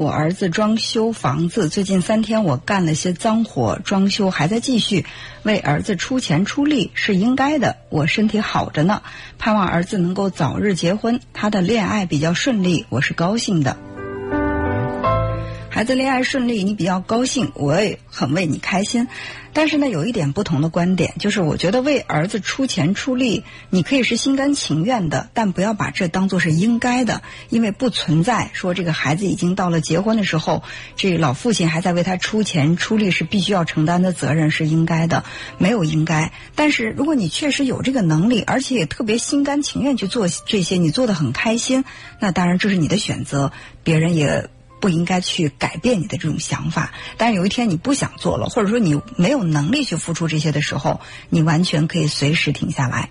我儿子装修房子，最近三天我干了些脏活，装修还在继续，为儿子出钱出力是应该的。我身体好着呢，盼望儿子能够早日结婚，他的恋爱比较顺利，我是高兴的。孩子恋爱顺利，你比较高兴，我也很为你开心。但是呢，有一点不同的观点，就是我觉得为儿子出钱出力，你可以是心甘情愿的，但不要把这当做是应该的，因为不存在说这个孩子已经到了结婚的时候，这老父亲还在为他出钱出力是必须要承担的责任是应该的，没有应该。但是如果你确实有这个能力，而且也特别心甘情愿去做这些，你做的很开心，那当然这是你的选择，别人也。不应该去改变你的这种想法，但是有一天你不想做了，或者说你没有能力去付出这些的时候，你完全可以随时停下来。